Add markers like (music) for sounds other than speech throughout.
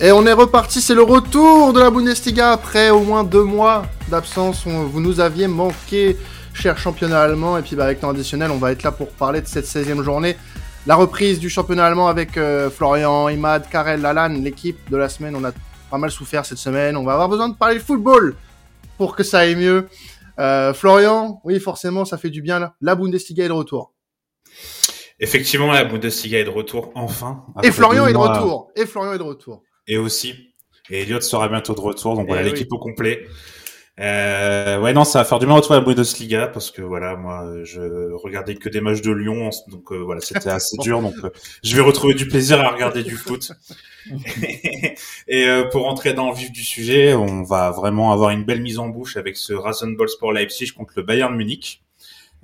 Et on est reparti, c'est le retour de la Bundesliga après au moins deux mois d'absence. Vous nous aviez manqué, cher championnat allemand. Et puis bah, avec temps additionnel, on va être là pour parler de cette 16e journée. La reprise du championnat allemand avec euh, Florian, Imad, Karel, Lalan, l'équipe de la semaine. On a pas mal souffert cette semaine. On va avoir besoin de parler de football pour que ça aille mieux. Euh, Florian, oui, forcément, ça fait du bien là. La Bundesliga est de retour. Effectivement, la Bundesliga est de retour, enfin. Et Florian est de retour. Et Florian est de retour et aussi. Et Elliott sera bientôt de retour, donc voilà eh l'équipe au complet. Euh, ouais, non, ça va faire du mal à la Bundesliga parce que voilà, moi, je regardais que des matchs de Lyon, donc euh, voilà, c'était (laughs) assez dur. Donc, euh, je vais retrouver du plaisir à regarder du foot. (laughs) et euh, pour entrer dans le vif du sujet, on va vraiment avoir une belle mise en bouche avec ce Rasenball Sport Leipzig contre le Bayern Munich.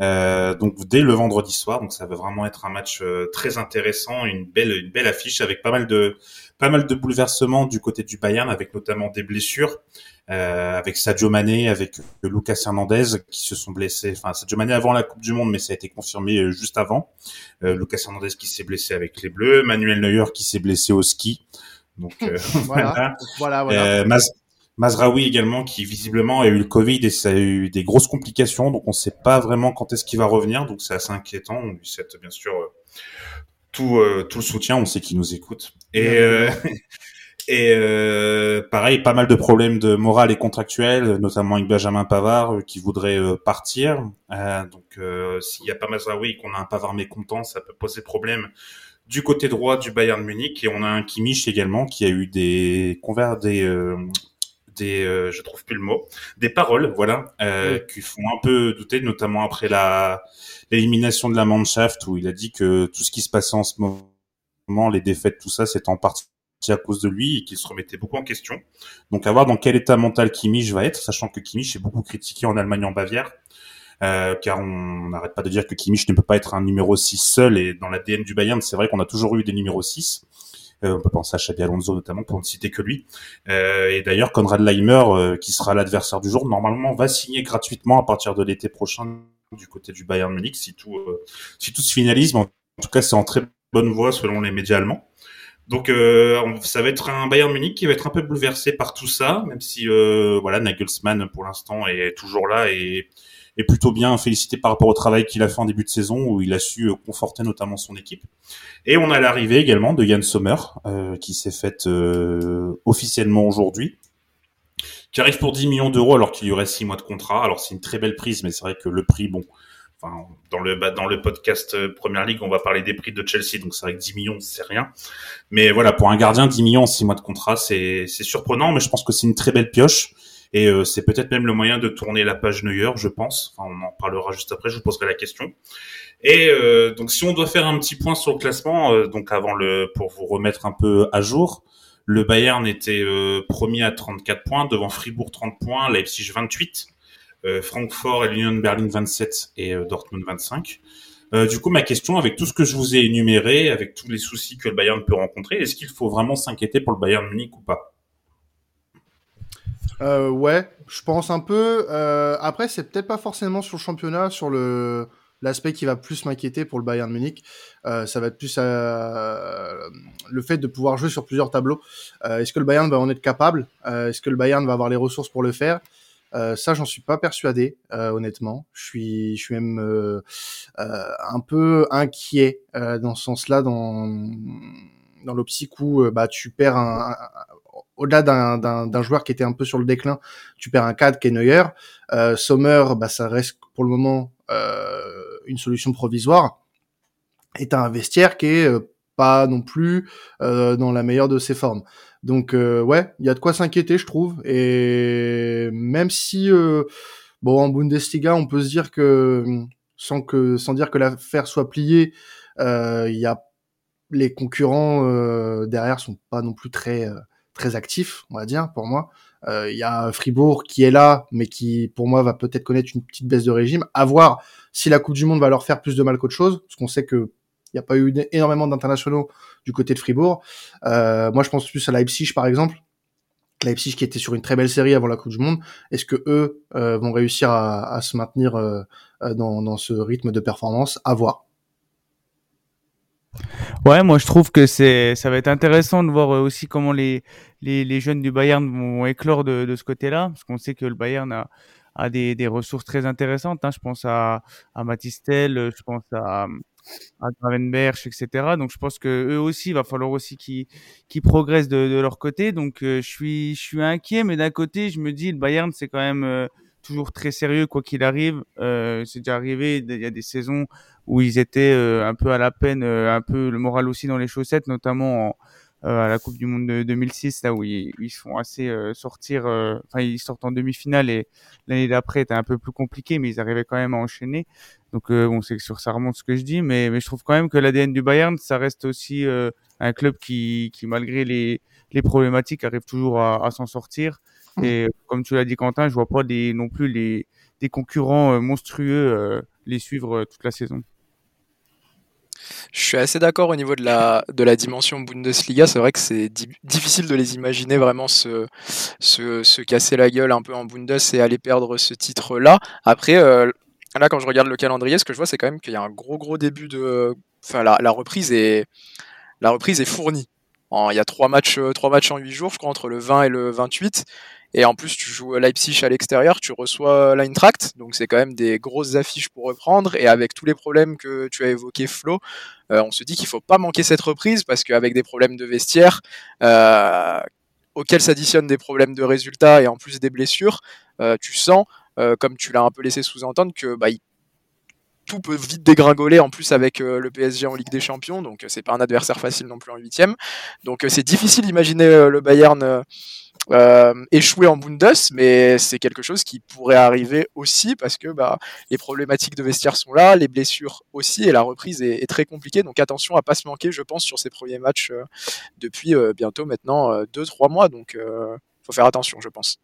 Donc dès le vendredi soir, donc ça va vraiment être un match très intéressant, une belle, une belle affiche avec pas mal de pas mal de bouleversements du côté du Bayern, avec notamment des blessures, euh, avec Sadio Mané, avec Lucas Hernandez qui se sont blessés. Enfin, Sadio Mané avant la Coupe du Monde, mais ça a été confirmé euh, juste avant. Euh, Lucas Hernandez qui s'est blessé avec les Bleus, Manuel Neuer qui s'est blessé au ski. Donc euh, (laughs) voilà, voilà, voilà. Euh, Mazraoui également qui visiblement a eu le Covid et ça a eu des grosses complications, donc on ne sait pas vraiment quand est-ce qu'il va revenir, donc c'est assez inquiétant. On lui souhaite bien sûr tout, euh, tout le soutien, on sait qu'il nous écoute. Et, euh, (laughs) et euh, pareil, pas mal de problèmes de morale et contractuels, notamment avec Benjamin Pavard qui voudrait partir. donc s'il n'y a pas Mazraoui et qu'on a un Pavard mécontent, ça peut poser problème du côté droit du Bayern Munich. Et on a un Kimmich également qui a eu des convers des des, je trouve plus le mot, des paroles, voilà, qui font un peu douter, notamment après la l'élimination de la Mannschaft où il a dit que tout ce qui se passait en ce moment, les défaites, tout ça, c'est en partie à cause de lui et qu'il se remettait beaucoup en question. Donc à voir dans quel état mental Kimmich va être, sachant que Kimmich est beaucoup critiqué en Allemagne en Bavière. Euh, car on n'arrête pas de dire que Kimmich ne peut pas être un numéro 6 seul et dans l'ADN du Bayern, c'est vrai qu'on a toujours eu des numéros 6. Euh, on peut penser à Xabi Alonso notamment pour ne citer que lui. Euh, et d'ailleurs, Konrad Leimer, euh, qui sera l'adversaire du jour, normalement va signer gratuitement à partir de l'été prochain du côté du Bayern Munich si tout, si tout se finalise. En tout cas, c'est en très bonne voie selon les médias allemands. Donc euh, ça va être un Bayern Munich qui va être un peu bouleversé par tout ça, même si euh, voilà Nagelsmann pour l'instant est toujours là et plutôt bien félicité par rapport au travail qu'il a fait en début de saison où il a su conforter notamment son équipe. Et on a l'arrivée également de Yann Sommer qui s'est faite officiellement aujourd'hui qui arrive pour 10 millions d'euros alors qu'il y aurait 6 mois de contrat. Alors c'est une très belle prise, mais c'est vrai que le prix, bon, dans le bah, dans le podcast euh, Première Ligue, on va parler des prix de Chelsea, donc c'est vrai que 10 millions c'est rien. Mais voilà, pour un gardien, 10 millions en 6 mois de contrat, c'est surprenant, mais je pense que c'est une très belle pioche. Et euh, c'est peut-être même le moyen de tourner la page Neuer, je pense. Enfin, on en parlera juste après, je vous poserai la question. Et euh, donc si on doit faire un petit point sur le classement, donc avant le pour vous remettre un peu à jour, le Bayern était euh, premier à 34 points, devant Fribourg 30 points, Leipzig 28, euh, Francfort et l'Union Berlin 27 et euh, Dortmund 25. du coup, ma question, avec tout ce que je vous ai énuméré, avec tous les soucis que le Bayern peut rencontrer, est-ce qu'il faut vraiment s'inquiéter pour le Bayern Munich ou pas? Ouais, je pense un peu. après, c'est peut-être pas forcément sur le championnat, sur le l'aspect qui va plus m'inquiéter pour le Bayern Munich, euh, ça va être plus euh, le fait de pouvoir jouer sur plusieurs tableaux. Euh, est-ce que le Bayern va en être capable? Est-ce que le Bayern va avoir les ressources pour le faire? Ça, j'en suis pas persuadé, honnêtement. Je suis, je suis même un peu inquiet dans ce sens-là, dans dans l'optique où bah tu perds un, au-delà d'un joueur qui était un peu sur le déclin, tu perds un cadre qui est Neuer. Sommer, bah ça reste pour le moment une solution provisoire est un vestiaire qui est euh, pas non plus euh, dans la meilleure de ses formes. Donc euh, ouais, il y a de quoi s'inquiéter, je trouve. Et même si bon en Bundesliga, on peut se dire que sans que sans dire que l'affaire soit pliée, il y a les concurrents derrière sont pas non plus très très actifs, on va dire pour moi. Il y a Fribourg qui est là, mais qui pour moi va peut-être connaître une petite baisse de régime. À voir si la Coupe du Monde va leur faire plus de mal qu'autre chose, parce qu'on sait que il n'y a pas eu énormément d'internationaux du côté de Fribourg. Euh, moi, je pense plus à Leipzig, par exemple. Leipzig qui était sur une très belle série avant la Coupe du Monde. Est-ce que eux euh, vont réussir à, se maintenir euh, dans, dans, ce rythme de performance? À voir. Ouais, moi je trouve que c'est ça va être intéressant de voir aussi comment les les, les jeunes du Bayern vont éclore de, de ce côté-là, parce qu'on sait que le Bayern a a des, des ressources très intéressantes. Hein. Je pense à, à Matistel, je pense à, à Gravenberch, etc. Donc je pense que eux aussi, il va falloir aussi qu'ils qu'ils progressent de, de, leur côté. Donc euh, je suis je suis inquiet, mais d'un côté, je me dis le Bayern c'est quand même euh, toujours très sérieux quoi qu'il arrive. Euh, c'est déjà arrivé, il y a des saisons où ils étaient un peu à la peine, un peu le moral aussi dans les chaussettes, notamment en, euh, à la Coupe du Monde de 2006, là où ils, ils font assez euh, sortir, euh, enfin ils sortent en demi-finale et l'année d'après était un peu plus compliqué, mais ils arrivaient quand même à enchaîner. Donc bon, c'est sur ça remonte ce que je dis, mais, je trouve quand même que l'ADN du Bayern, ça reste aussi un club qui, malgré les, problématiques, arrive toujours à s'en sortir. Et comme tu l'as dit Quentin, je vois pas non plus les des concurrents monstrueux les suivre toute la saison. Je suis assez d'accord au niveau de la, de la dimension Bundesliga. C'est vrai que c'est difficile de les imaginer vraiment se, se, se, casser la gueule un peu en Bundes et aller perdre ce titre-là. Après, euh, là, quand je regarde le calendrier, ce que je vois, c'est quand même qu'il y a un gros, gros début de. Enfin, la, la reprise est, la reprise est fournie. il y a trois matchs, euh, trois matchs en huit jours, je crois, entre le 20 et le 28. Et en plus, tu joues Leipzig à l'extérieur, tu reçois l'Eintracht, donc c'est quand même des grosses affiches pour reprendre. Et avec tous les problèmes que tu as évoqués, Flo, euh, on se dit qu'il faut pas manquer cette reprise parce qu'avec des problèmes de vestiaire, euh, auxquels s'additionnent des problèmes de résultats et en plus des blessures, euh, tu sens, euh, comme tu l'as un peu laissé sous-entendre, que bah, tout peut vite dégringoler en plus avec euh, le PSG en Ligue des Champions, donc c'est pas un adversaire facile non plus en huitième. Donc c'est difficile d'imaginer le Bayern euh, échouer en Bundes, mais c'est quelque chose qui pourrait arriver aussi parce que bah, les problématiques de vestiaire sont là, les blessures aussi, et la reprise est, très compliquée. Donc attention à pas se manquer, je pense, sur ces premiers matchs euh, depuis euh, bientôt maintenant 2-3 euh, mois. Donc faut faire attention, je pense.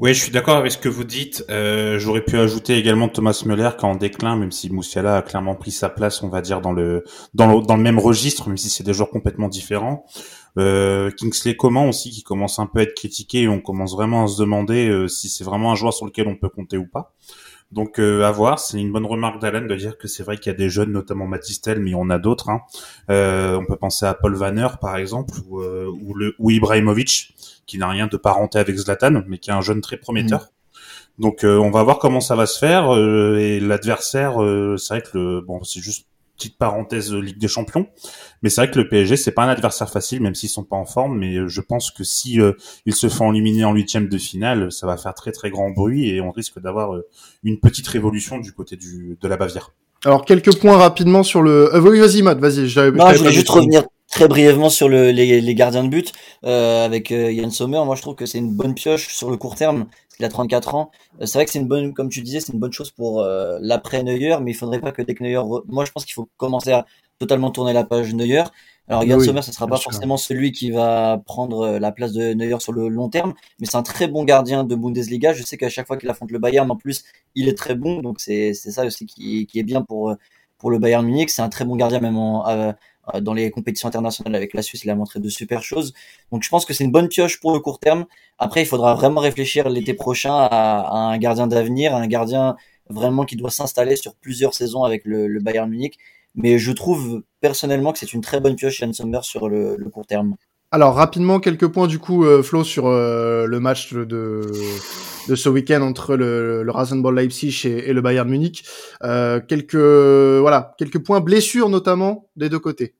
Oui, je suis d'accord avec ce que vous dites. Euh, J'aurais pu ajouter également Thomas Müller qui est en déclin, même si Moussiala a clairement pris sa place, on va dire dans le dans le, dans le même registre, même si c'est des joueurs complètement différents. Euh, Kingsley Coman aussi qui commence un peu à être critiqué on commence vraiment à se demander euh, si c'est vraiment un joueur sur lequel on peut compter ou pas. Donc euh, à voir, c'est une bonne remarque d'Alan de dire que c'est vrai qu'il y a des jeunes, notamment Matistel, mais on a d'autres. Hein. Euh, on peut penser à Paul Vanner par exemple, ou, euh, ou, le, ou Ibrahimovic, qui n'a rien de parenté avec Zlatan, mais qui est un jeune très prometteur. Mmh. Donc euh, on va voir comment ça va se faire. Euh, et l'adversaire, euh, c'est vrai que le bon, c'est juste petite parenthèse Ligue des Champions, mais c'est vrai que le PSG c'est pas un adversaire facile, même s'ils sont pas en forme. Mais je pense que si ils se font éliminer en huitième de finale, ça va faire très très grand bruit et on risque d'avoir une petite révolution du côté du de la Bavière. Alors quelques points rapidement sur le. Euh, oui, vas-y Matt, vas-y. Je voulais juste revenir très brièvement sur le, les, les, gardiens de but euh, avec euh, Yann Sommer. Moi, je trouve que c'est une bonne pioche sur le court terme. Il a 34 ans. Euh, c'est vrai que c'est une bonne, comme tu disais, c'est une bonne chose pour euh, l'après Neuer, mais il faudrait pas que dès que Neuer, moi, je pense qu'il faut commencer à totalement tourner la page Neuer. Alors Yann oui, Sommer, ce sera pas sûr. forcément celui qui va prendre euh, la place de Neuer sur le long terme, mais c'est un très bon gardien de Bundesliga. Je sais qu'à chaque fois qu'il affronte le Bayern, en plus, il est très bon, donc c'est c'est ça aussi qui, qui est bien pour pour le Bayern Munich. C'est un très bon gardien même en, euh, dans les compétitions internationales avec la Suisse. Il a montré de super choses. Donc je pense que c'est une bonne pioche pour le court terme. Après, il faudra vraiment réfléchir l'été prochain à, à, un gardien d'avenir, un gardien vraiment qui doit s'installer sur plusieurs saisons avec le, le, Bayern Munich. Mais je trouve personnellement que c'est une très bonne pioche Jan Sommer sur le, le court terme. Alors rapidement quelques points du coup euh, Flo sur euh, le match de de ce week-end entre le, le Rasenball Leipzig et, et, le Bayern Munich. Euh, quelques voilà quelques points blessures notamment des deux côtés.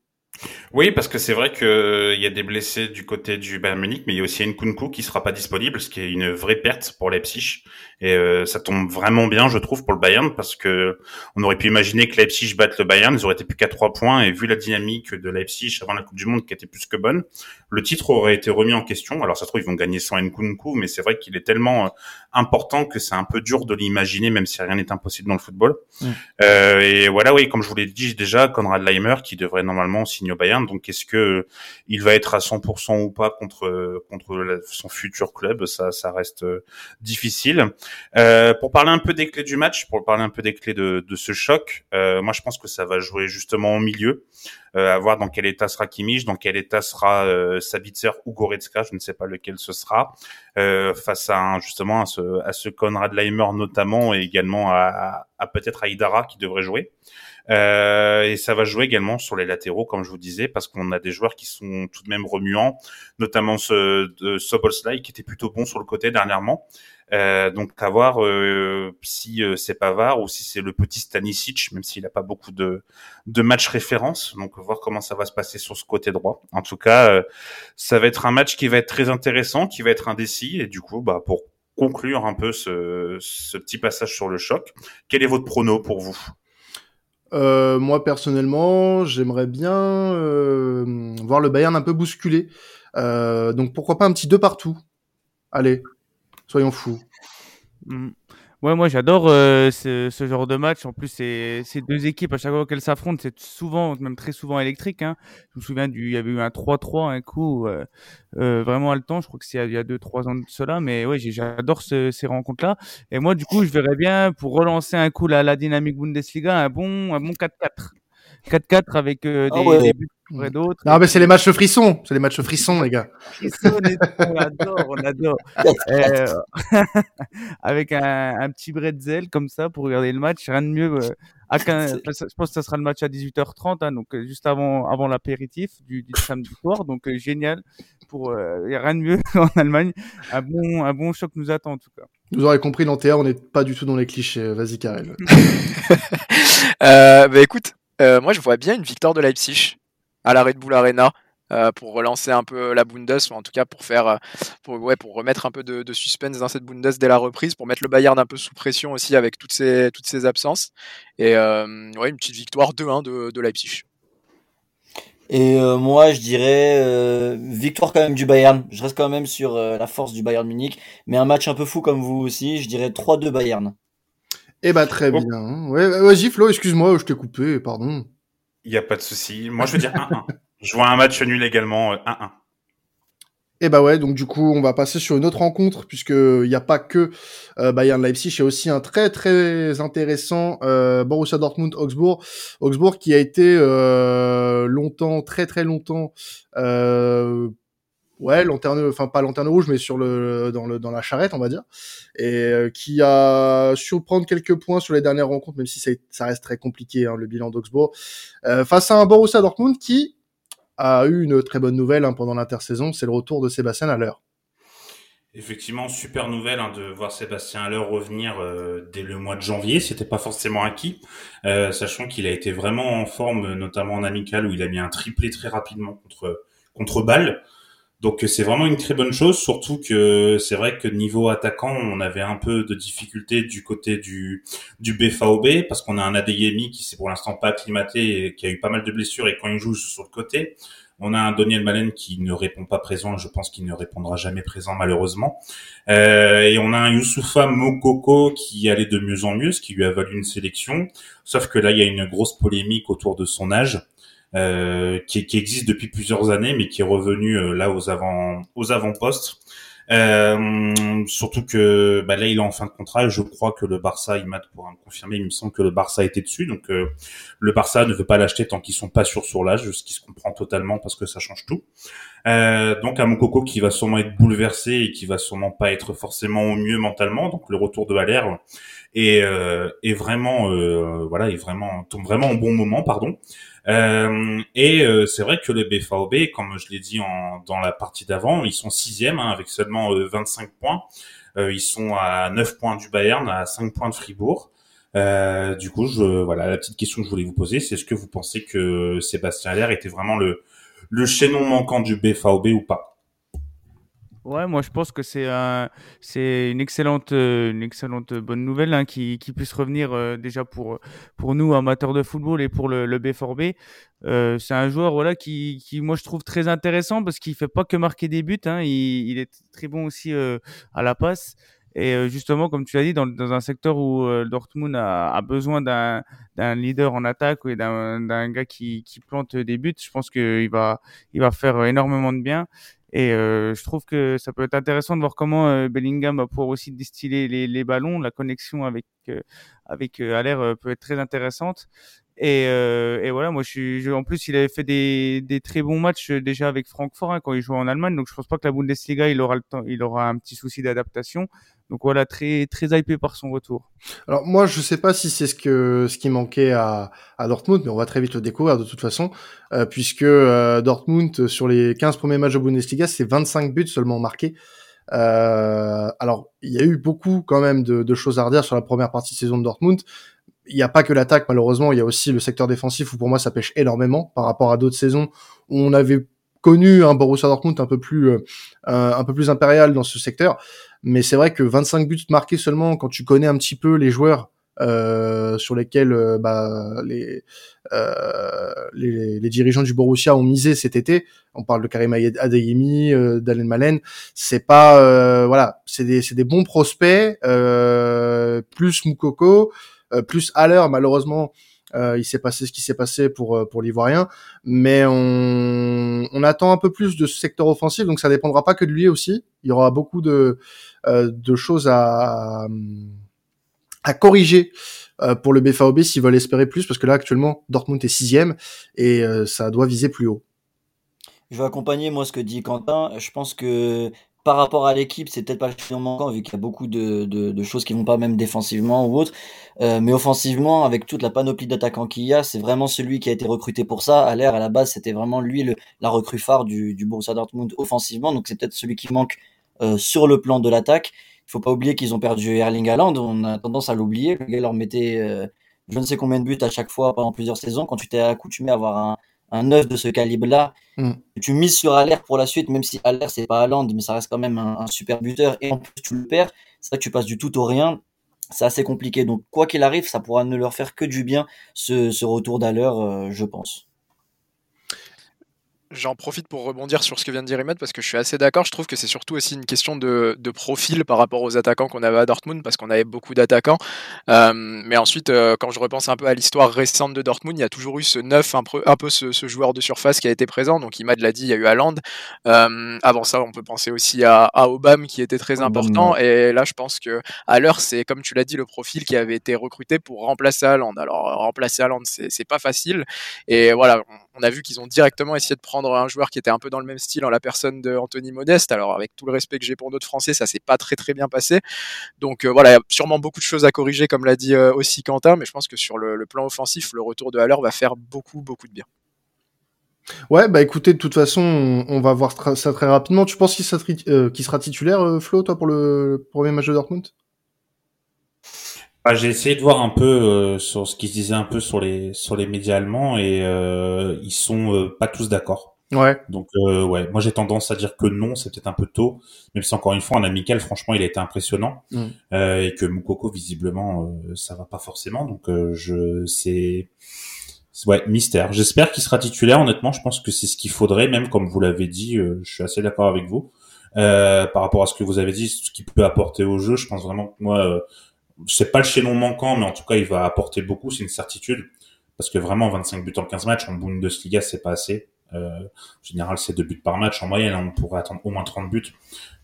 Oui, parce que c'est vrai qu'il euh, y a des blessés du côté du Bayern Munich, mais il y a aussi Nkunku qui sera pas disponible, ce qui est une vraie perte pour Leipzig. Et euh, ça tombe vraiment bien, je trouve, pour le Bayern, parce que on aurait pu imaginer que Leipzig batte le Bayern, ils auraient été plus qu'à trois points, et vu la dynamique de Leipzig avant la Coupe du Monde qui était plus que bonne, le titre aurait été remis en question. Alors ça se trouve, ils vont gagner sans Nkunku, mais c'est vrai qu'il est tellement euh, important que c'est un peu dur de l'imaginer, même si rien n'est impossible dans le football. Mmh. Euh, et voilà, oui, comme je vous l'ai dit déjà, Konrad Leimer, qui devrait normalement signer au Bayern, donc est-ce que il va être à 100% ou pas contre contre son futur club? Ça, ça reste difficile. Euh, pour parler un peu des clés du match, pour parler un peu des clés de, ce choc, euh, moi je pense que ça va jouer justement au milieu, euh, à voir dans quel état sera Kimmich, dans quel état sera euh, Sabitzer ou Goretzka, je ne sais pas lequel ce sera, euh, face à justement à ce, à ce Konrad Leimer notamment et également à, à, à peut-être à Idara qui devrait jouer. Euh, et ça va jouer également sur les latéraux, comme je vous disais, parce qu'on a des joueurs qui sont tout de même remuants, notamment ce de Sobolslai qui était plutôt bon sur le côté dernièrement. Euh, donc à voir euh, si euh, c'est Pavard ou si c'est le petit Stanisic, même s'il n'a pas beaucoup de, de matchs référence. Donc voir comment ça va se passer sur ce côté droit. En tout cas, euh, ça va être un match qui va être très intéressant, qui va être indécis. Et du coup, bah, pour conclure un peu ce, ce petit passage sur le choc, quel est votre prono pour vous? Euh, moi personnellement, j'aimerais bien euh, voir le Bayern un peu bousculé. Euh, donc pourquoi pas un petit deux partout? Allez, soyons fous. Mmh. Ouais, moi j'adore euh, ce, genre de match. En plus, ces deux équipes à chaque fois qu'elles s'affrontent, c'est souvent, même très souvent électrique. Hein. Je me souviens du, il y avait eu un 3-3 un coup, euh, euh, vraiment à temps. Je crois que c'est il y a deux trois ans de cela, mais ouais, j'adore ce, ces rencontres-là. Et moi, du coup, je verrais bien pour relancer un coup la, la dynamique Bundesliga, un bon, un bon 4-4. 4-4 avec euh, des, ah ouais. des buts et d'autres. Non, mais c'est les matchs frissons. C'est les matchs frissons, les gars. Frissons, on adore, on adore. euh, (laughs) avec un, un, petit bretzel comme ça pour regarder le match. Rien de mieux. Euh, à 15, je pense que ça sera le match à 18h30, hein, donc juste avant, avant l'apéritif du, du, samedi soir. Donc euh, génial. Pour, euh, y a rien de mieux (laughs) en Allemagne. Un bon, un bon choc nous attend en tout cas. Vous aurez compris, l'Antea, on n'est pas du tout dans les clichés. Vas-y, Karel. (laughs) euh, bah écoute, euh, moi je vois bien une victoire de Leipzig à la Red Bull Arena. Euh, pour relancer un peu la Bundes, ou en tout cas pour faire, pour, ouais, pour remettre un peu de, suspense dans cette Bundes dès la reprise, pour mettre le Bayern un peu sous pression aussi avec toutes ces, toutes ces absences. Et euh, ouais, une petite victoire 2-1 de, Leipzig. Et euh, moi, je dirais euh, victoire quand même du Bayern. Je reste quand même sur euh, la force du Bayern Munich, mais un match un peu fou comme vous aussi. Je dirais 3-2 Bayern. Eh bah très bon. bien. Ouais, vas-y Flo, excuse-moi, je t'ai coupé, pardon. Il y a pas de souci. Moi, je veux dire 1-1. Je vois un match nul également, 1-1. Euh, et bah ouais, donc du coup, on va passer sur une autre rencontre, puisque il n'y a pas que euh, Bayern Leipzig, il y a aussi un très très intéressant euh, Borussia Dortmund Augsbourg, Augsbourg qui a été euh, longtemps, très très longtemps, euh, ouais, lanterne, enfin pas lanterne rouge, mais sur le dans le dans la charrette, on va dire, et euh, qui a su prendre quelques points sur les dernières rencontres, même si ça, reste très compliqué hein, le bilan d'Augsbourg, euh, face à un Borussia Dortmund qui a eu une très bonne nouvelle hein, pendant l'intersaison, c'est le retour de Sébastien Haller. Effectivement, super nouvelle hein, de voir Sébastien Haller revenir euh, dès le mois de janvier. C'était pas forcément acquis, sachant qu'il a été vraiment en forme, notamment en amical où il a mis un triplé très rapidement contre contre Bâle. Donc c'est vraiment une très bonne chose, surtout que c'est vrai que niveau attaquant, on avait un peu de difficulté du côté du du BFAOB parce qu'on a un Adeyemi qui s'est pour l'instant pas acclimaté et qui a eu pas mal de blessures et quand il joue sur le côté, on a un Daniel Malen qui ne répond pas présent je pense qu'il ne répondra jamais présent malheureusement. Euh, et on a un Youssoufa Mokoko qui allait de mieux en mieux, ce qui lui a valu une sélection. Sauf que là, il y a une grosse polémique autour de son âge qui, qui, existe depuis plusieurs années, mais qui est revenu euh, là aux avant aux avant-postes. Euh, surtout que bah, là il est en fin de contrat et je crois que le Barça, il m'a pour me confirmer, il me semble que le Barça était dessus, donc euh, le Barça ne veut pas l'acheter tant qu'ils sont pas sûrs sur l'âge, ce qui se comprend totalement parce que ça change tout. Euh, donc à Mokoko qui va sûrement être bouleversé et qui va sûrement pas être forcément au mieux mentalement, donc le retour de Valère est, euh, est vraiment euh, voilà est vraiment tombe vraiment au bon moment pardon. Euh, et euh, c'est vrai que le BFAOB, comme je l'ai dit en, dans la partie d'avant, ils sont sixième hein, avec seulement 25 euh, points. ils sont à 9 points du Bayern, à 5 points de Fribourg. du coup, je, voilà, la petite question que je voulais vous poser, c'est est-ce que vous pensez que Sébastien Aller était vraiment le, le chaînon manquant du BFAOB ou pas? Ouais, moi je pense que c'est un, c'est une excellente, euh, une excellente bonne nouvelle hein, qui, qui puisse revenir euh, déjà pour pour nous amateurs de football et pour le, le B4B. Euh, c'est un joueur voilà qui, qui moi je trouve très intéressant parce qu'il fait pas que marquer des buts, hein, il, il est très bon aussi euh, à la passe. Et euh, justement, comme tu l'as dit, dans, dans un secteur où Dortmund a, a besoin d'un d'un leader en attaque et d'un d'un gars qui, qui plante des buts, je pense qu'il va il va faire énormément de bien. Et euh, je trouve que ça peut être intéressant de voir comment euh, Bellingham va pouvoir aussi distiller les, les ballons. La connexion avec euh, avec euh, Aller euh, peut être très intéressante. Et, euh, et voilà, moi, je je, en plus, il avait fait des, des très bons matchs déjà avec Francfort hein, quand il jouait en Allemagne. Donc, je pense pas que la Bundesliga, il aura le temps, il aura un petit souci d'adaptation. Donc voilà, très très hypé par son retour. Alors moi, je sais pas si c'est ce que ce qui manquait à, à Dortmund, mais on va très vite le découvrir de toute façon, euh, puisque euh, Dortmund sur les 15 premiers matchs de Bundesliga, c'est 25 buts seulement marqués. Euh, alors, il y a eu beaucoup quand même de, de, choses à redire sur la première partie de saison de Dortmund. Il n'y a pas que l'attaque, malheureusement, il y a aussi le secteur défensif où pour moi ça pêche énormément par rapport à d'autres saisons où on avait connu un Borussia Dortmund un peu plus euh, un peu plus impérial dans ce secteur mais c'est vrai que 25 buts marqués seulement quand tu connais un petit peu les joueurs euh, sur lesquels euh, bah, les, euh, les, les dirigeants du Borussia ont misé cet été. On parle de Karim Adeyemi, euh, d'Alen Malen. C'est pas euh, voilà, c'est des c'est des bons prospects plus Moukoko, plus Haller malheureusement euh, il s'est passé ce qui s'est passé pour euh, pour l'ivoirien, mais on, on attend un peu plus de ce secteur offensif, donc ça dépendra pas que de lui aussi. Il y aura beaucoup de euh, de choses à à corriger euh, pour le BFAOB s'ils veulent espérer plus, parce que là actuellement Dortmund est sixième et ça doit viser plus haut. Je vais accompagner moi ce que dit Quentin. Je pense que par rapport à l'équipe, c'est peut-être pas le manquant vu qu'il y a beaucoup de, de, de, choses qui vont pas même défensivement ou autre. Euh, mais offensivement, avec toute la panoplie d'attaquants qu'il y a, c'est vraiment celui qui a été recruté pour ça. À l'air, à la base, c'était vraiment lui le, la recrue phare du, du Borussia Dortmund offensivement. Donc c'est peut-être celui qui manque euh, sur le plan de l'attaque. Il faut pas oublier qu'ils ont perdu Erling Haaland. On a tendance à l'oublier. Le gars leur mettait euh, je ne sais combien de buts à chaque fois pendant plusieurs saisons. Quand tu t'es accoutumé à avoir un, un neuf de ce calibre-là, mm. tu mises sur Aller pour la suite, même si Aller c'est pas Haaland, mais ça reste quand même un, super buteur, et en plus tu le perds, c'est vrai que tu passes du tout au rien, c'est assez compliqué. Donc quoi qu'il arrive, ça pourra ne leur faire que du bien, ce, ce retour d'Aller, euh, je pense. J'en profite pour rebondir sur ce que vient de dire Imad parce que je suis assez d'accord. Je trouve que c'est surtout aussi une question de, de, profil par rapport aux attaquants qu'on avait à Dortmund parce qu'on avait beaucoup d'attaquants. Euh, mais ensuite, euh, quand je repense un peu à l'histoire récente de Dortmund, il y a toujours eu ce neuf, un peu, un peu ce, ce, joueur de surface qui a été présent. Donc Imad l'a dit, il y a eu Haaland. Euh, avant ça, on peut penser aussi à, à Obama qui était très important. Et là, je pense que à l'heure, c'est comme tu l'as dit, le profil qui avait été recruté pour remplacer Haaland. Alors remplacer Haaland, c'est pas facile. Et voilà, on a vu qu'ils ont directement essayé de prendre un joueur qui était un peu dans le même style en la personne de Anthony Modeste. Alors avec tout le respect que j'ai pour notre Français, ça s'est pas très très bien passé. Donc euh, voilà, il y a sûrement beaucoup de choses à corriger, comme l'a dit euh, aussi Quentin, mais je pense que sur le, plan offensif, le retour de Haller va faire beaucoup beaucoup de bien. Ouais, bah écoutez, de toute façon, on, va voir ça très rapidement. Tu penses qu'il sera, euh, sera, titulaire, Flo, toi, pour le premier match de Dortmund? Bah, j'ai essayé de voir un peu euh, sur ce qui se disait un peu sur les sur les médias allemands et euh, ils sont euh, pas tous d'accord. Ouais. Donc ouais, moi j'ai tendance à dire que non, c'est peut-être un peu tôt, même si encore une fois en amical, franchement, il a été impressionnant mm. et que Moukoko visiblement ça va pas forcément. Donc je c'est ouais mystère. J'espère qu'il sera titulaire. Honnêtement, je pense que c'est ce qu'il faudrait, même comme vous l'avez dit. je suis assez d'accord avec vous. par rapport à ce que vous avez dit, ce qu'il peut apporter au jeu, je pense vraiment que moi, c'est pas le chaînon manquant, mais en tout cas, il va apporter beaucoup, c'est une certitude. Parce que vraiment, 25 buts en 15 matchs, en Bundesliga, c'est pas assez. Euh, en général, c'est deux buts par match en moyenne. Hein, on pourrait attendre au moins 30 buts.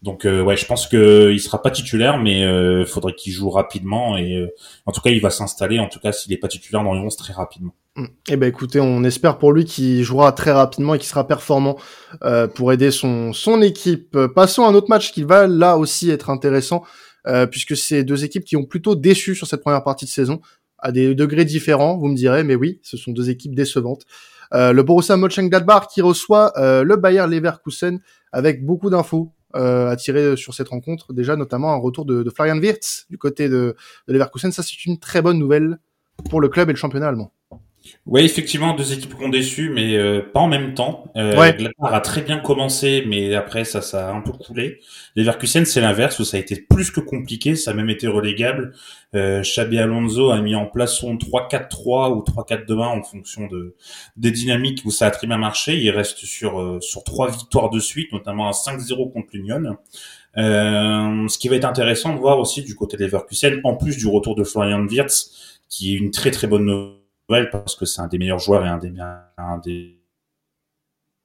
Donc, euh, ouais, je pense que il sera pas titulaire, mais euh, faudrait qu'il joue rapidement. Et euh, en tout cas, il va s'installer. En tout cas, s'il est pas titulaire dans les 11, très rapidement. Mm. Eh ben, écoutez, on espère pour lui qu'il jouera très rapidement et qu'il sera performant euh, pour aider son son équipe. Passons à un autre match qui va là aussi être intéressant. Euh, puisque c'est deux équipes qui ont plutôt déçu sur cette première partie de saison, à des degrés différents, vous me direz, mais oui, ce sont deux équipes décevantes. Euh, le Borussia Mönchengladbach qui reçoit euh, le Bayer Leverkusen avec beaucoup d'infos euh, à tirer sur cette rencontre. Déjà, notamment un retour de, de Florian Wirtz du côté de, de Leverkusen. Ça, c'est une très bonne nouvelle pour le club et le championnat allemand. Oui, effectivement, deux équipes qui ont déçu, mais euh, pas en même temps. Euh, ouais. a très bien commencé, mais après ça, ça a un peu coulé. Leverkusen, c'est l'inverse, où ça a été plus que compliqué, ça a même été relégable. Euh, Xabi Alonso a mis en place son 3-4-3 ou 3-4-2-1 en fonction de des dynamiques où ça a très bien marché. Il reste sur euh, sur trois victoires de suite, notamment un 5-0 contre l'Union. Euh, ce qui va être intéressant de voir aussi du côté de Leverkusen, en plus du retour de Florian Wirtz, qui est une très très bonne nouvelle parce que c'est un des meilleurs joueurs et un des, un des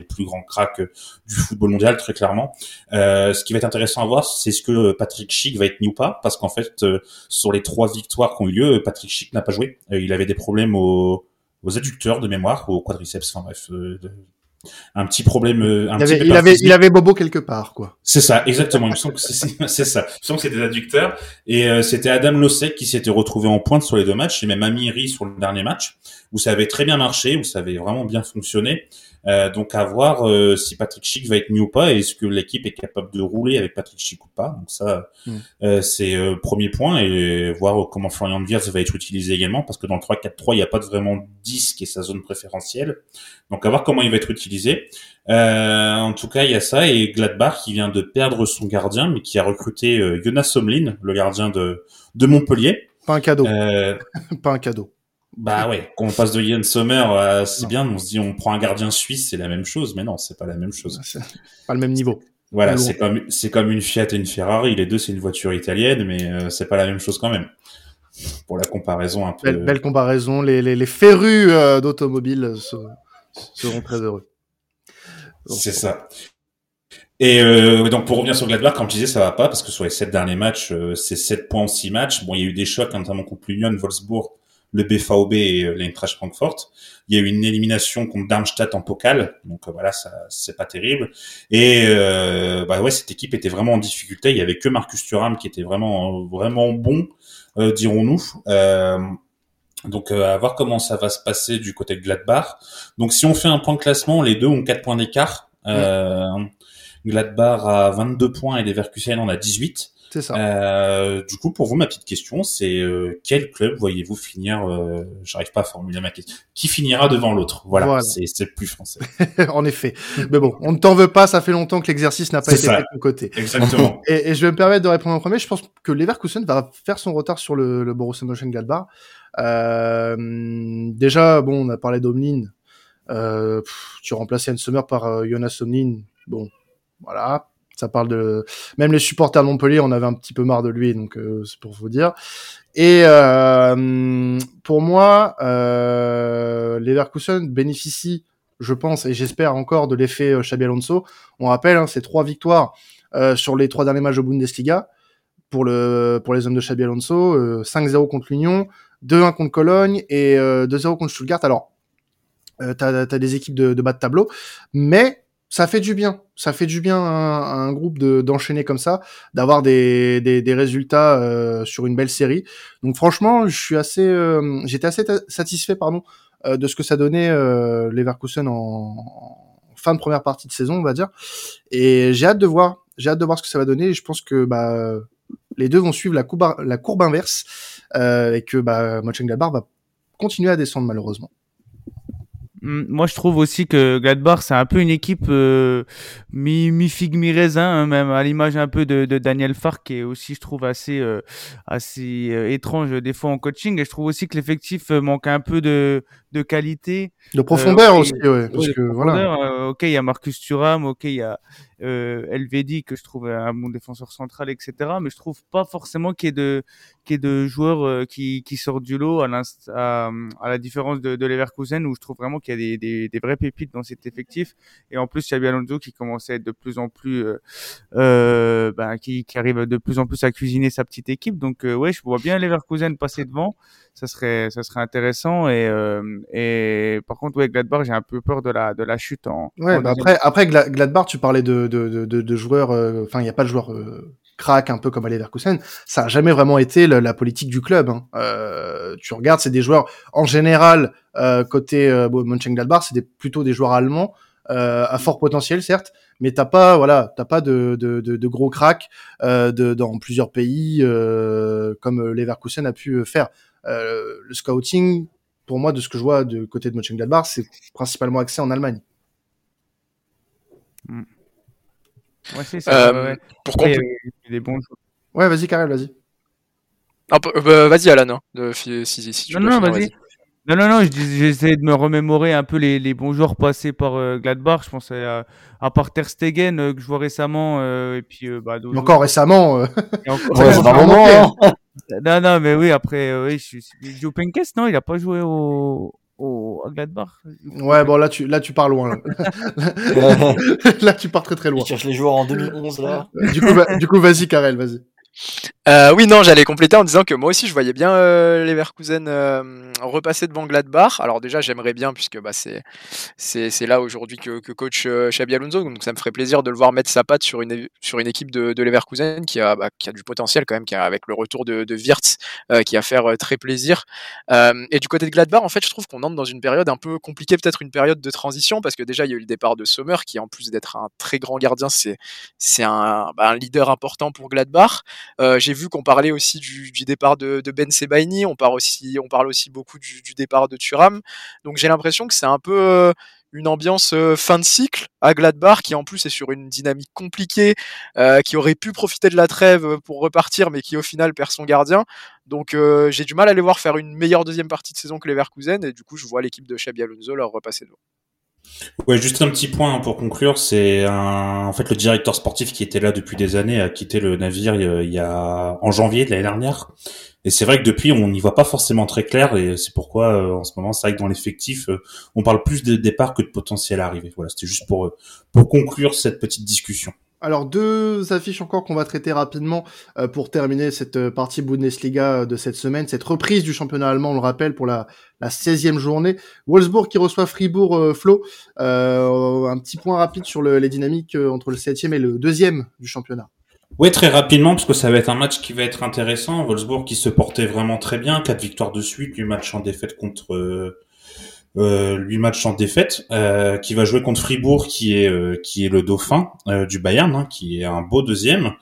plus grands cracks du football mondial très clairement. Euh, ce qui va être intéressant à voir, c'est ce que Patrick Schick va être mis ou pas, parce qu'en fait, euh, sur les trois victoires qui ont eu lieu, Patrick Schick n'a pas joué. Euh, il avait des problèmes aux, aux adducteurs de mémoire, aux quadriceps, enfin bref, un petit problème. Un il, avait, il, avait, il avait Bobo quelque part, quoi. C'est ça, exactement. Il me semble que c'est (laughs) ça. Il me semble que c'était l'adducteur. Et euh, c'était Adam Losek qui s'était retrouvé en pointe sur les deux matchs, et même Amiri sur le dernier match, où ça avait très bien marché, où ça avait vraiment bien fonctionné. Euh, donc à voir euh, si Patrick Schick va être mis ou pas, et est-ce que l'équipe est capable de rouler avec Patrick Schick ou pas. Donc ça, mm. euh, c'est premier point, et voir comment Florian Wirtz va être utilisé également, parce que dans le 3-4-3, il n'y a pas de vraiment 10 qui est sa zone préférentielle. Donc à voir comment il va être utilisé. en tout cas, il y a ça, et Gladbach qui vient de perdre son gardien, mais qui a recruté Jonas Somlin, le gardien de, de Montpellier. Pas un cadeau. (laughs) pas un cadeau. Bah ouais, quand on passe de Yann Sommer à c'est bien, on se dit on prend un gardien suisse, c'est la même chose, mais non, c'est pas la même chose. Pas le même niveau. Voilà, c'est comme c'est comme une Fiat et une Ferrari, les deux c'est une voiture italienne, mais euh, c'est pas la même chose quand même. Pour la comparaison un peu. Belle, comparaison, les, les, les férus euh, d'automobile seront très heureux. C'est ça. Et euh, donc pour revenir sur Gladbach, comme je disais, ça va pas parce que sur les sept derniers matchs, c'est 7 points en 6 matchs. Bon, il y a eu des chocs, notamment contre l'Union, Wolfsburg, le BVB et euh, l'Eintracht Frankfurt. Il y a eu une élimination contre Darmstadt en pokal, donc euh, voilà, ça c'est pas terrible. Et euh, bah ouais, cette équipe était vraiment en difficulté. Il y avait que Marcus Thuram qui était vraiment vraiment bon, euh, dirons-nous. Euh, donc à voir comment ça va se passer du côté de Gladbach. Donc si on fait un point de classement, les deux ont 4 points d'écart. Euh, Gladbach a 22 points et Leverkusen en a 18. C'est ça. Euh, du coup, pour vous, ma petite question, c'est euh, quel club voyez-vous finir euh, J'arrive pas à formuler ma question. Qui finira devant l'autre? Voilà, c'est c'est plus français. (laughs) en effet. Mais bon, on ne t'en veut pas. Ça fait longtemps que l'exercice n'a pas été fait de ton côté. Exactement. (laughs) et, et, je vais me permettre de répondre en premier. Je pense que Leverkusen va faire son retard sur le, le Borussia Mönchengladbach. Déjà, bon, on a parlé d'Omlin. Tu remplaces Yann Sommer par Jonas Omlin. Bon, voilà, ça parle de même les supporters de Montpellier, on avait un petit peu marre de lui, donc euh, c'est pour vous dire. Et euh, pour moi, euh, Leverkusen bénéficie, je pense, et j'espère encore de l'effet euh, Xabi Alonso. On rappelle, hein, c'est trois victoires euh, sur les trois derniers matchs de Bundesliga pour le pour les hommes de Xabi Alonso, 5-0 contre l'Union, 2-1 contre Cologne et 2-0 contre Stuttgart. Alors, euh, t'as as des équipes de, de bas de tableau, mais ça fait du bien. Ça fait du bien à un, groupe de d'enchaîner comme ça, d'avoir des, des, des, résultats euh, sur une belle série. Donc franchement, je suis assez, euh, j'étais assez satisfait, pardon, euh, de ce que ça donnait euh, Leverkusen en, en, fin de première partie de saison, on va dire. Et j'ai hâte de voir, j'ai hâte de voir ce que ça va donner. Je pense que bah les deux vont suivre la courbe, la courbe inverse et que bah Mönchengladbach va continuer à descendre malheureusement. Moi, je trouve aussi que Gladbach, c'est un peu une équipe euh, mi, mi mi raisin, hein, même à l'image un peu de, Daniel Fark, qui aussi, je trouve, assez euh, assez euh, étrange des fois en coaching. Et je trouve aussi que l'effectif manque un peu de de qualité, de profondeur aussi, ouais, parce que voilà. ok, il y a Marcus Thuram, ok, il y a euh, Elvedi que je trouve un bon défenseur central, etc. Mais je trouve pas forcément qu'il y ait de qu'il y ait de joueurs euh, qui qui sortent du lot à, à, à la différence de, de Leverkusen où je trouve vraiment qu'il y a des, des, des vrais pépites dans cet effectif. Et en plus, Xabi Alonso qui commence à être de plus en plus euh, euh, ben, qui, qui arrive de plus en plus à cuisiner sa petite équipe. Donc euh, ouais, je vois bien Leverkusen passer devant. Ça serait ça serait intéressant et et par contre ouais Gladbach j'ai un peu peur de la de la chute en. Ouais, bah après après Gladbach tu parlais de de, de, de joueurs, euh, enfin, il n'y a pas de joueurs euh, crack un peu comme à Leverkusen. Ça a jamais vraiment été la, politique du club. Hein. Euh, tu regardes, c'est des joueurs en général côté euh, Mönchengladbach, c'est des, plutôt des joueurs allemands à fort potentiel certes, mais t'as pas voilà, t'as pas de, de, de, de gros cracks de, dans plusieurs pays comme Leverkusen a pu faire. Le scouting, pour moi, de ce que je vois de côté de Mönchengladbach, c'est principalement axé en Allemagne. Mm. Ouais, c'est ça. Euh, pour ouais, des bons Ouais, vas-y, Karel, vas-y. Ah, bah, vas-y, Alan. Hein, de, si, si, si, tu non, non, vas-y. non, non, non, j'essaie de me remémorer un peu les, les bons joueurs passés par euh, Gladbach. Je pense à, à part Ter Stegen euh, que je vois récemment. Euh, et puis, euh, bah, encore récemment. Et encore ouais, récemment. (laughs) Non, non, mais oui, après, oui, je suis. Joe Penkes, non, il a pas joué au, au à Gladbach? Ouais, bon là tu là tu pars loin. Là, (laughs) (laughs) là tu pars très très loin. Tu cherches les joueurs en 2011 là. du coup, du coup, vas-y, Karel, vas-y. Euh, oui, non, j'allais compléter en disant que moi aussi, je voyais bien euh, Leverkusen euh, repasser devant Gladbach. Alors déjà, j'aimerais bien, puisque bah, c'est, là aujourd'hui que, coach euh, Xabi Alonso, donc ça me ferait plaisir de le voir mettre sa patte sur une, équipe de, de Leverkusen qui a, bah, qui a du potentiel quand même, qui avec le retour de, de Wirtz, qui va faire très plaisir. et du côté de Gladbach, en fait, je trouve qu'on entre dans une période un peu compliquée, peut-être une période de transition, parce que déjà, il y a eu le départ de Sommer, qui en plus d'être un très grand gardien, c'est, c'est un, bah, un leader important pour Gladbach. J'ai vu qu'on parlait aussi du, départ de, Ben Sebaini, on parle aussi, beaucoup du, départ de Thuram. Donc j'ai l'impression que c'est un peu euh, une ambiance euh, fin de cycle à Gladbach qui en plus est sur une dynamique compliquée, euh, qui aurait pu profiter de la trêve pour repartir, mais qui au final perd son gardien. Donc j'ai du mal à les voir faire une meilleure deuxième partie de saison que les Verkusen, et du coup je vois l'équipe de Xabi Alonso leur repasser devant. Ouais, juste un petit point pour conclure, c'est en fait le directeur sportif qui était là depuis des années a quitté le navire euh, il y a en janvier de l'année dernière. Et c'est vrai que depuis on n'y voit pas forcément très clair et c'est pourquoi euh, en ce moment c'est vrai que dans l'effectif euh, on parle plus de départ que de potentiel arrivé. Voilà, c'était juste pour pour conclure cette petite discussion. Alors deux affiches encore qu'on va traiter rapidement euh, pour terminer cette euh, partie Bundesliga euh, de cette semaine, cette reprise du championnat allemand, on le rappelle, pour la, la 16e journée. Wolfsburg qui reçoit Fribourg Flo. un petit point rapide sur les dynamiques entre le 7e et le 2e du championnat. Oui, très rapidement, parce que ça va être un match qui va être intéressant. Wolfsburg qui se portait vraiment très bien, quatre victoires de suite, du match en défaite contre euh, lui match en défaite, euh, qui va jouer contre Fribourg, qui est euh, qui est le dauphin euh, du Bayern, hein, qui est un beau deuxième.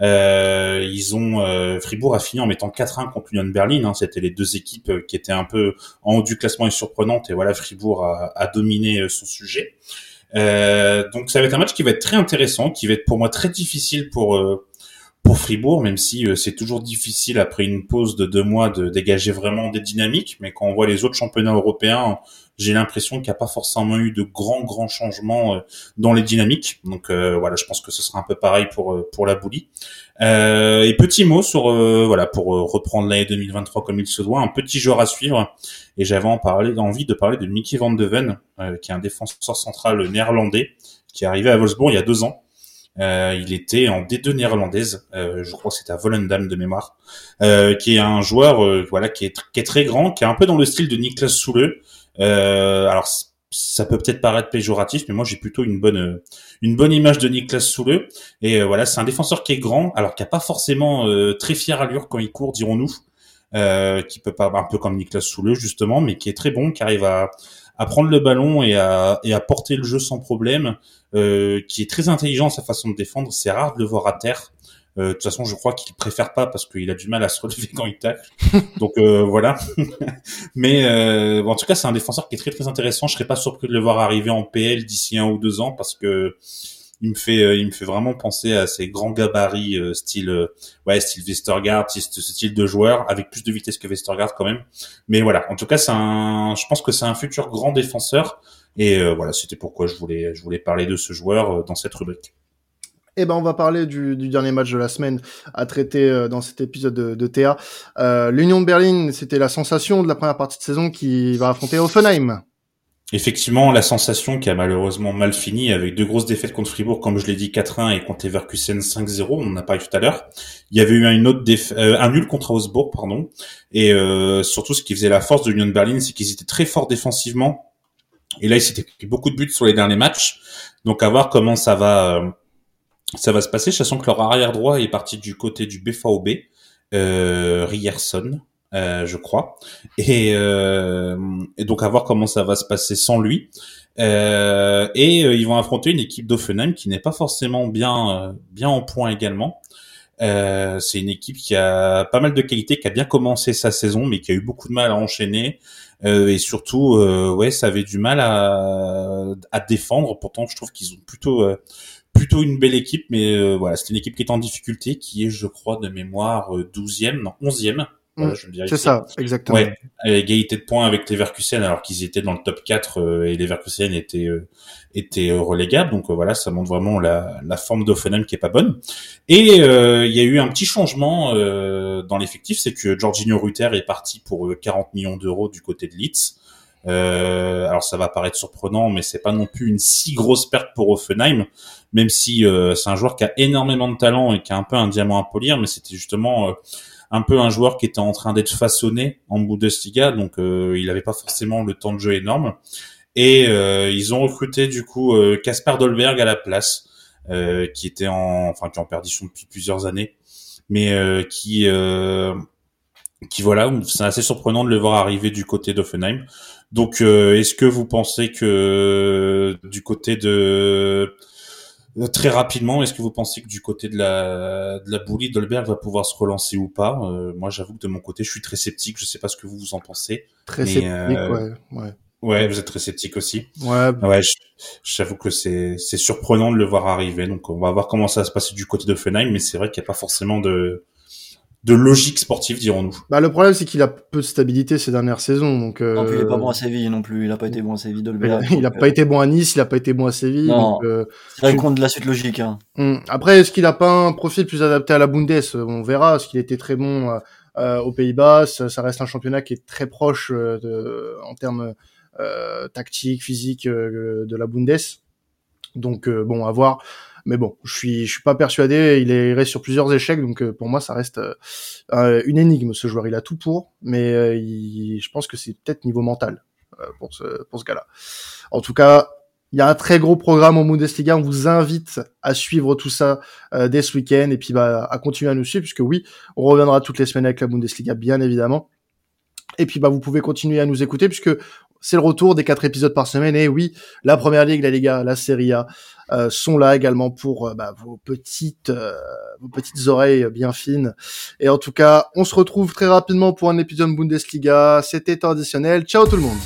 ils ont Fribourg a fini en mettant 4-1 contre Union Berlin. Hein, C'était les deux équipes qui étaient un peu en haut du classement et surprenantes. Et voilà, Fribourg a, a dominé son sujet. donc ça va être un match qui va être très intéressant, qui va être pour moi très difficile pour pour Fribourg, même si c'est toujours difficile après une pause de deux mois de dégager vraiment des dynamiques. Mais quand on voit les autres championnats européens, j'ai l'impression qu'il n'y a pas forcément eu de grands grands changements euh, dans les dynamiques. Donc euh, voilà, je pense que ce sera un peu pareil pour euh, pour la Boulie. et petit mot sur voilà pour reprendre l'année 2023 comme il se doit, un petit joueur à suivre. Et j'avais en parler, envie de parler de Mickey Van de Ven, qui est un défenseur central néerlandais qui est arrivé à Wolfsburg il y a deux ans. Euh, il était en D2 néerlandaise, euh, je crois que c'était à Volendam de mémoire, euh, qui est un joueur voilà qui est, qui est très grand, qui est un peu dans le style de Niklas Soule, euh, alors ça peut peut-être paraître péjoratif, mais moi j'ai plutôt une bonne une bonne image de Niklas Soule. Et euh, voilà, c'est un défenseur qui est grand, alors qui a pas forcément euh, très fière allure quand il court, dirons-nous, euh, qui peut pas un peu comme Niklas Soule justement, mais qui est très bon, qui arrive à, à prendre le ballon et à, et à porter le jeu sans problème, qui est très intelligent sa façon de défendre. C'est rare de le voir à terre. Euh, de toute façon, je crois qu'il préfère pas parce qu'il a du mal à se relever quand il tacle. (laughs) Donc euh, voilà. (laughs) Mais euh, en tout cas, c'est un défenseur qui est très très intéressant. Je serais pas surpris de le voir arriver en PL d'ici un ou deux ans parce que il me fait il me fait vraiment penser à ces grands gabarits style ouais style Westergaard, ce style de joueur avec plus de vitesse que Westergaard quand même. Mais voilà, en tout cas, c'est un je pense que c'est un futur grand défenseur et voilà, c'était pourquoi je voulais je voulais parler de ce joueur dans cette rubrique. Eh ben, on va parler du, dernier match de la semaine à traiter euh, dans cet épisode de, de. Euh, L'Union de Berlin, c'était la sensation de la première partie de saison qui va affronter Offenheim. Effectivement, la sensation qui a malheureusement mal fini avec deux grosses défaites contre Fribourg, comme je l'ai dit 4-1 et contre Leverkusen 5-0, on en a parlé tout à l'heure. Il y avait eu une autre euh, un nul contre Augsbourg, pardon. Et surtout, ce qui faisait la force de l'Union de Berlin, c'est qu'ils étaient très forts défensivement. Et là, ils s'étaient pris beaucoup de buts sur les derniers matchs. Donc, à voir comment ça va ça va se passer, sachant que leur arrière droit est parti du côté du BVB, euh, Rierson, euh, je crois, et, euh, et, donc à voir comment ça va se passer sans lui. Euh, et euh, ils vont affronter une équipe d'Offenheim qui n'est pas forcément bien euh, bien en point également. c'est une équipe qui a pas mal de qualité, qui a bien commencé sa saison, mais qui a eu beaucoup de mal à enchaîner. et surtout, ouais, ça avait du mal à, à défendre. Pourtant, je trouve qu'ils ont plutôt plutôt une belle équipe, mais euh, voilà, c'est une équipe qui est en difficulté, qui est, je crois, de mémoire 12e, euh, non 11e. Voilà, mm. c'est ça, exactement. Ouais, égalité de points avec les Leverkusen alors qu'ils étaient dans le top 4 euh, et les Leverkusen étaient étaient relégables. Donc voilà, ça montre vraiment la, la forme d'Offenheim qui est pas bonne. Et il y a eu un petit changement dans l'effectif, c'est que Jorginho Rutter est parti pour 40 millions d'euros du côté de Leeds. Euh, alors ça va paraître surprenant, mais c'est pas non plus une si grosse perte pour Offenheim, même si euh, c'est un joueur qui a énormément de talent et qui a un peu un diamant à polir, mais c'était justement euh, un peu un joueur qui était en train d'être façonné en Bundesliga, donc il n'avait pas forcément le temps de jeu énorme. Et ils ont recruté du coup Casper Dolberg à la place, qui était en, enfin qui est en perdition depuis plusieurs années, mais qui qui voilà, c'est assez surprenant de le voir arriver du côté d'Offenheim. Donc, euh, est-ce que vous pensez que du côté de très rapidement, est-ce que vous pensez que du côté de la de la boulie, Dolberg va pouvoir se relancer ou pas? Euh, Moi, j'avoue que de mon côté, je suis très sceptique. Je sais pas ce que vous vous en pensez. Très sceptique, euh, ouais, ouais. Ouais, vous êtes très sceptique aussi. Ouais. Ouais, j'avoue que c'est c'est surprenant de le voir arriver. Donc, on va voir comment ça va se passer du côté de Fenheim, mais c'est vrai qu'il n'y a pas forcément de de logique sportive, dirons-nous. Bah, le problème, c'est qu'il a peu de stabilité ces dernières saisons. Donc, euh... Non, plus, il est pas bon à Séville non plus. Il a pas été bon à Séville, Dolberg. (laughs) il a pas été bon à Nice, il a pas été bon à Séville. Non, euh... c'est compte de la suite logique. Hein. Hum. Après, est-ce qu'il a pas un profil plus adapté à la Bundes? On verra. Est-ce qu'il était très bon euh, euh aux Pays-Bas? Ça reste un championnat qui est très proche euh, de, en termes euh, tactiques, physiques de la Bundes. Donc, bon, à voir. Mais bon, je suis, je suis pas persuadé. Il est reste sur plusieurs échecs, donc euh, pour moi, ça reste euh, une énigme. Ce joueur, il a tout pour, mais euh, je pense que c'est peut-être niveau mental pour ce, pour ce gars-là. En tout cas, il y a un très gros programme en Bundesliga. On vous invite à suivre tout ça dès ce week-end et puis bah, à continuer à nous suivre, puisque oui, on reviendra toutes les semaines avec la Bundesliga, bien évidemment. Et puis bah vous pouvez continuer à nous écouter puisque c'est le retour des quatre épisodes par semaine. Et oui, la Première Ligue, la Liga, la Serie A, euh, sont là également pour euh, bah, vos petites euh, vos petites oreilles bien fines. Et en tout cas, on se retrouve très rapidement pour un épisode Bundesliga. C'était traditionnel. Ciao tout le monde.